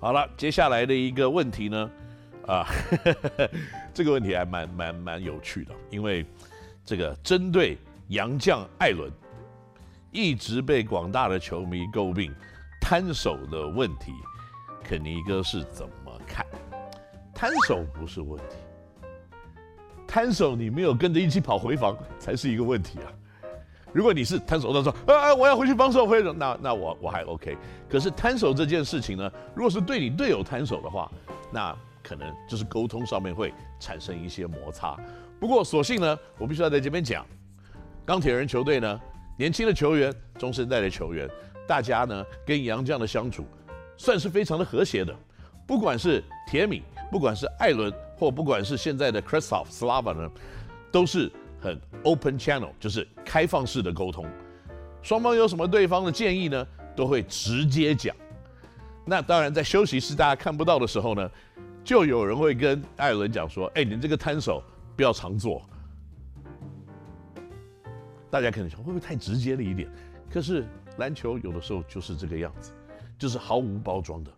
好了，接下来的一个问题呢，啊，呵 呵这个问题还蛮蛮蛮有趣的，因为这个针对杨将艾伦一直被广大的球迷诟病摊手的问题，肯尼哥是怎么看？摊手不是问题，摊手你没有跟着一起跑回防才是一个问题啊。如果你是摊手，他说啊，我要回去防守，回那那我我还 OK。可是摊手这件事情呢，如果是对你队友摊手的话，那可能就是沟通上面会产生一些摩擦。不过所幸呢，我必须要在这边讲，钢铁人球队呢，年轻的球员、中生代的球员，大家呢跟杨将的相处算是非常的和谐的。不管是铁米，不管是艾伦，或不管是现在的 Kristof Slava 呢，都是。很 open channel，就是开放式的沟通，双方有什么对方的建议呢，都会直接讲。那当然，在休息室大家看不到的时候呢，就有人会跟艾伦讲说：“哎，你这个摊手不要常做。”大家可能想，会不会太直接了一点？可是篮球有的时候就是这个样子，就是毫无包装的，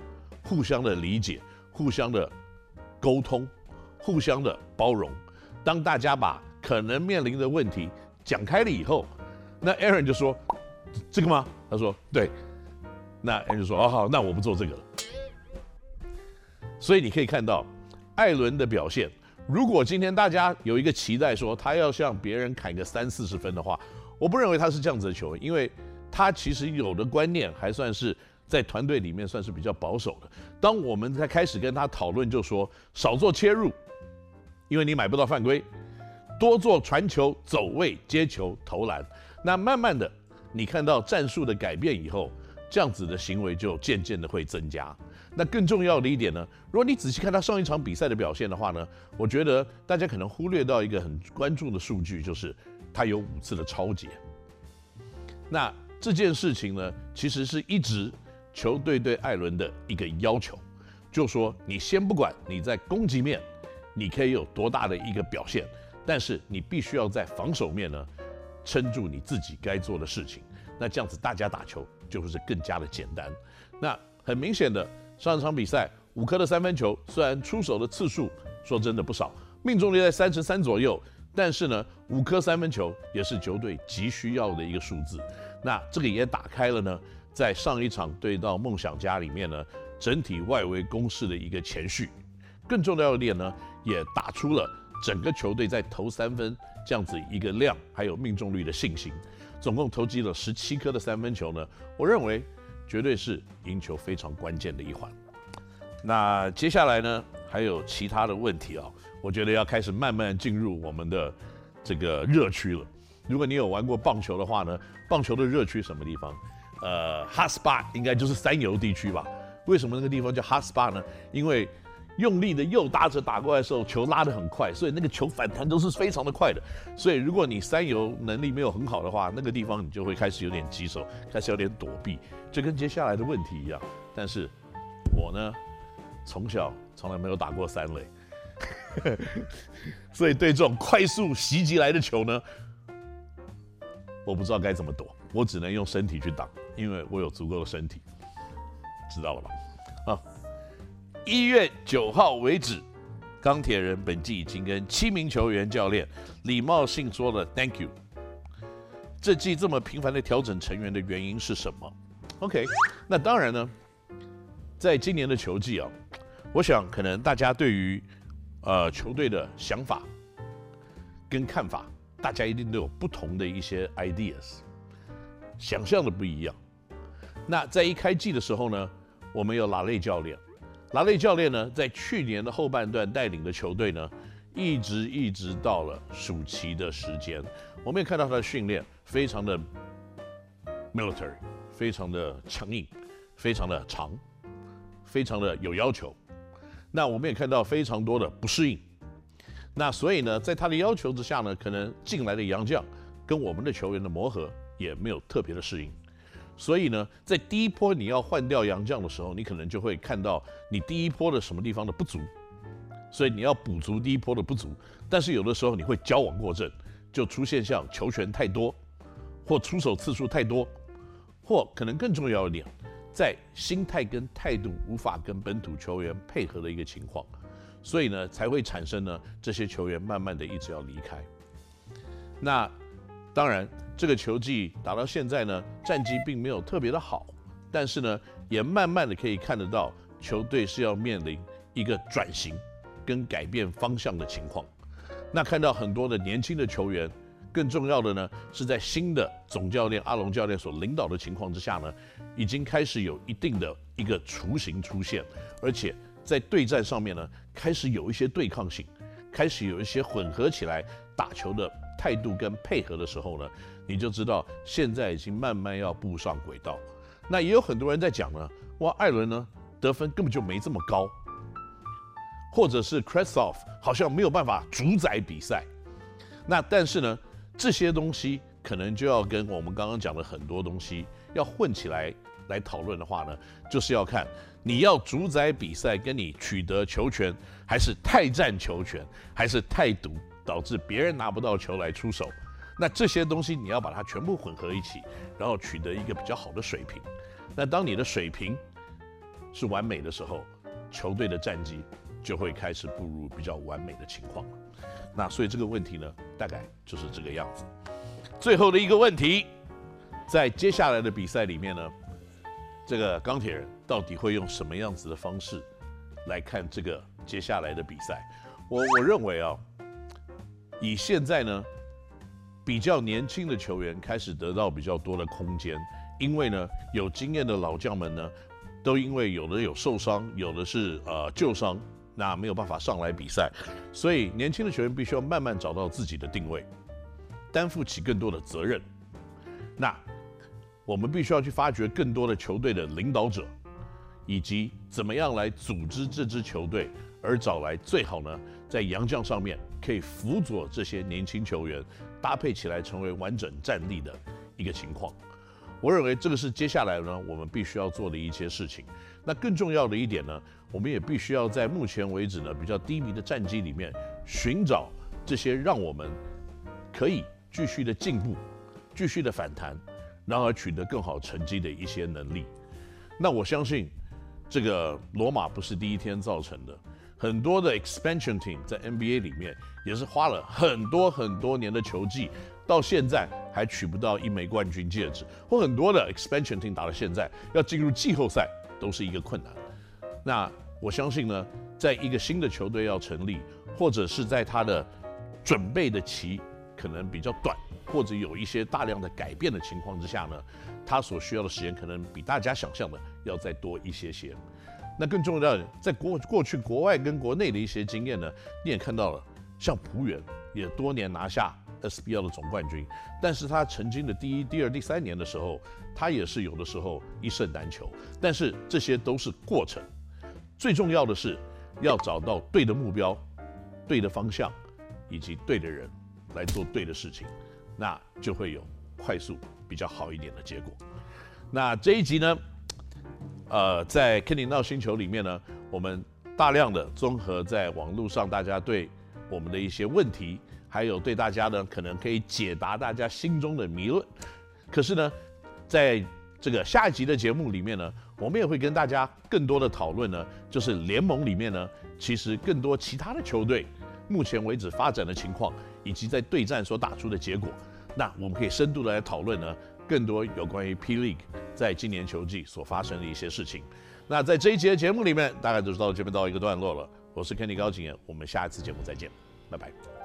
互相的理解，互相的沟通，互相的包容。当大家把可能面临的问题讲开了以后，那 Aaron 就说：“这个吗？”他说：“对。”那 a 就说：“哦好，那我不做这个了。”所以你可以看到艾伦的表现。如果今天大家有一个期待说他要向别人砍个三四十分的话，我不认为他是这样子的球员，因为他其实有的观念还算是在团队里面算是比较保守的。当我们在开始跟他讨论，就说少做切入，因为你买不到犯规。多做传球、走位、接球、投篮，那慢慢的，你看到战术的改变以后，这样子的行为就渐渐的会增加。那更重要的一点呢，如果你仔细看他上一场比赛的表现的话呢，我觉得大家可能忽略到一个很关注的数据，就是他有五次的抄截。那这件事情呢，其实是一直球队对艾伦的一个要求，就说你先不管你在攻击面，你可以有多大的一个表现。但是你必须要在防守面呢，撑住你自己该做的事情。那这样子大家打球就会是更加的简单。那很明显的，上一场比赛五颗的三分球，虽然出手的次数说真的不少，命中率在三十三左右，但是呢，五颗三分球也是球队急需要的一个数字。那这个也打开了呢，在上一场对到梦想家里面呢，整体外围攻势的一个前序。更重要的点呢，也打出了。整个球队在投三分这样子一个量，还有命中率的信心，总共投进了十七颗的三分球呢。我认为绝对是赢球非常关键的一环。那接下来呢，还有其他的问题啊，我觉得要开始慢慢进入我们的这个热区了。如果你有玩过棒球的话呢，棒球的热区什么地方？呃，hot spot 应该就是三游地区吧？为什么那个地方叫 hot spot 呢？因为用力的右打者打过来的时候，球拉得很快，所以那个球反弹都是非常的快的。所以如果你三游能力没有很好的话，那个地方你就会开始有点棘手，开始有点躲避，这跟接下来的问题一样。但是，我呢，从小从来没有打过三垒，所以对这种快速袭击来的球呢，我不知道该怎么躲，我只能用身体去挡，因为我有足够的身体，知道了吧？一月九号为止，钢铁人本季已经跟七名球员、教练礼貌性说了 “Thank you”。这季这么频繁的调整成员的原因是什么？OK，那当然呢，在今年的球季啊，我想可能大家对于呃球队的想法跟看法，大家一定都有不同的一些 ideas，想象的不一样。那在一开季的时候呢，我们有拉类教练。拉内教练呢，在去年的后半段带领的球队呢，一直一直到了暑期的时间，我们也看到他的训练非常的 military，非常的强硬，非常的长，非常的有要求。那我们也看到非常多的不适应。那所以呢，在他的要求之下呢，可能进来的洋将跟我们的球员的磨合也没有特别的适应。所以呢，在第一波你要换掉洋将的时候，你可能就会看到你第一波的什么地方的不足，所以你要补足第一波的不足。但是有的时候你会矫枉过正，就出现像球权太多，或出手次数太多，或可能更重要一点，在心态跟态度无法跟本土球员配合的一个情况，所以呢才会产生呢这些球员慢慢的一直要离开。那当然，这个球季打到现在呢，战绩并没有特别的好，但是呢也慢慢的可以看得到球队是要面临一个转型跟改变方向的情况。那看到很多的年轻的球员。更重要的呢，是在新的总教练阿龙教练所领导的情况之下呢，已经开始有一定的一个雏形出现，而且在对战上面呢，开始有一些对抗性，开始有一些混合起来打球的态度跟配合的时候呢，你就知道现在已经慢慢要步上轨道。那也有很多人在讲呢，哇，艾伦呢得分根本就没这么高，或者是 Kravtsov 好像没有办法主宰比赛。那但是呢，这些东西可能就要跟我们刚刚讲的很多东西要混起来来讨论的话呢，就是要看你要主宰比赛，跟你取得球权，还是太占球权，还是太赌，导致别人拿不到球来出手。那这些东西你要把它全部混合一起，然后取得一个比较好的水平。那当你的水平是完美的时候，球队的战绩就会开始步入比较完美的情况了。那所以这个问题呢，大概就是这个样子。最后的一个问题，在接下来的比赛里面呢，这个钢铁人到底会用什么样子的方式来看这个接下来的比赛？我我认为啊，以现在呢比较年轻的球员开始得到比较多的空间，因为呢有经验的老将们呢，都因为有的有受伤，有的是呃旧伤。那没有办法上来比赛，所以年轻的球员必须要慢慢找到自己的定位，担负起更多的责任。那我们必须要去发掘更多的球队的领导者，以及怎么样来组织这支球队，而找来最好呢，在洋将上面可以辅佐这些年轻球员，搭配起来成为完整战力的一个情况。我认为这个是接下来呢，我们必须要做的一些事情。那更重要的一点呢，我们也必须要在目前为止呢比较低迷的战绩里面，寻找这些让我们可以继续的进步、继续的反弹，然而取得更好成绩的一些能力。那我相信，这个罗马不是第一天造成的，很多的 expansion team 在 NBA 里面也是花了很多很多年的球技。到现在还取不到一枚冠军戒指，或很多的 expansion team 打到现在要进入季后赛都是一个困难。那我相信呢，在一个新的球队要成立，或者是在他的准备的期可能比较短，或者有一些大量的改变的情况之下呢，他所需要的时间可能比大家想象的要再多一些些。那更重要的，在过过去国外跟国内的一些经验呢，你也看到了，像璞园也多年拿下。SBL 的总冠军，但是他曾经的第一、第二、第三年的时候，他也是有的时候一胜难求。但是这些都是过程，最重要的是要找到对的目标、对的方向以及对的人来做对的事情，那就会有快速比较好一点的结果。那这一集呢，呃，在 Kenny NOW 星球里面呢，我们大量的综合在网络上大家对我们的一些问题。还有对大家呢，可能可以解答大家心中的迷论。可是呢，在这个下一集的节目里面呢，我们也会跟大家更多的讨论呢，就是联盟里面呢，其实更多其他的球队目前为止发展的情况，以及在对战所打出的结果。那我们可以深度的来讨论呢，更多有关于 P League 在今年球季所发生的一些事情。那在这一节节目里面，大概就是到这边到一个段落了。我是 Kenny 高景言，我们下一次节目再见，拜拜。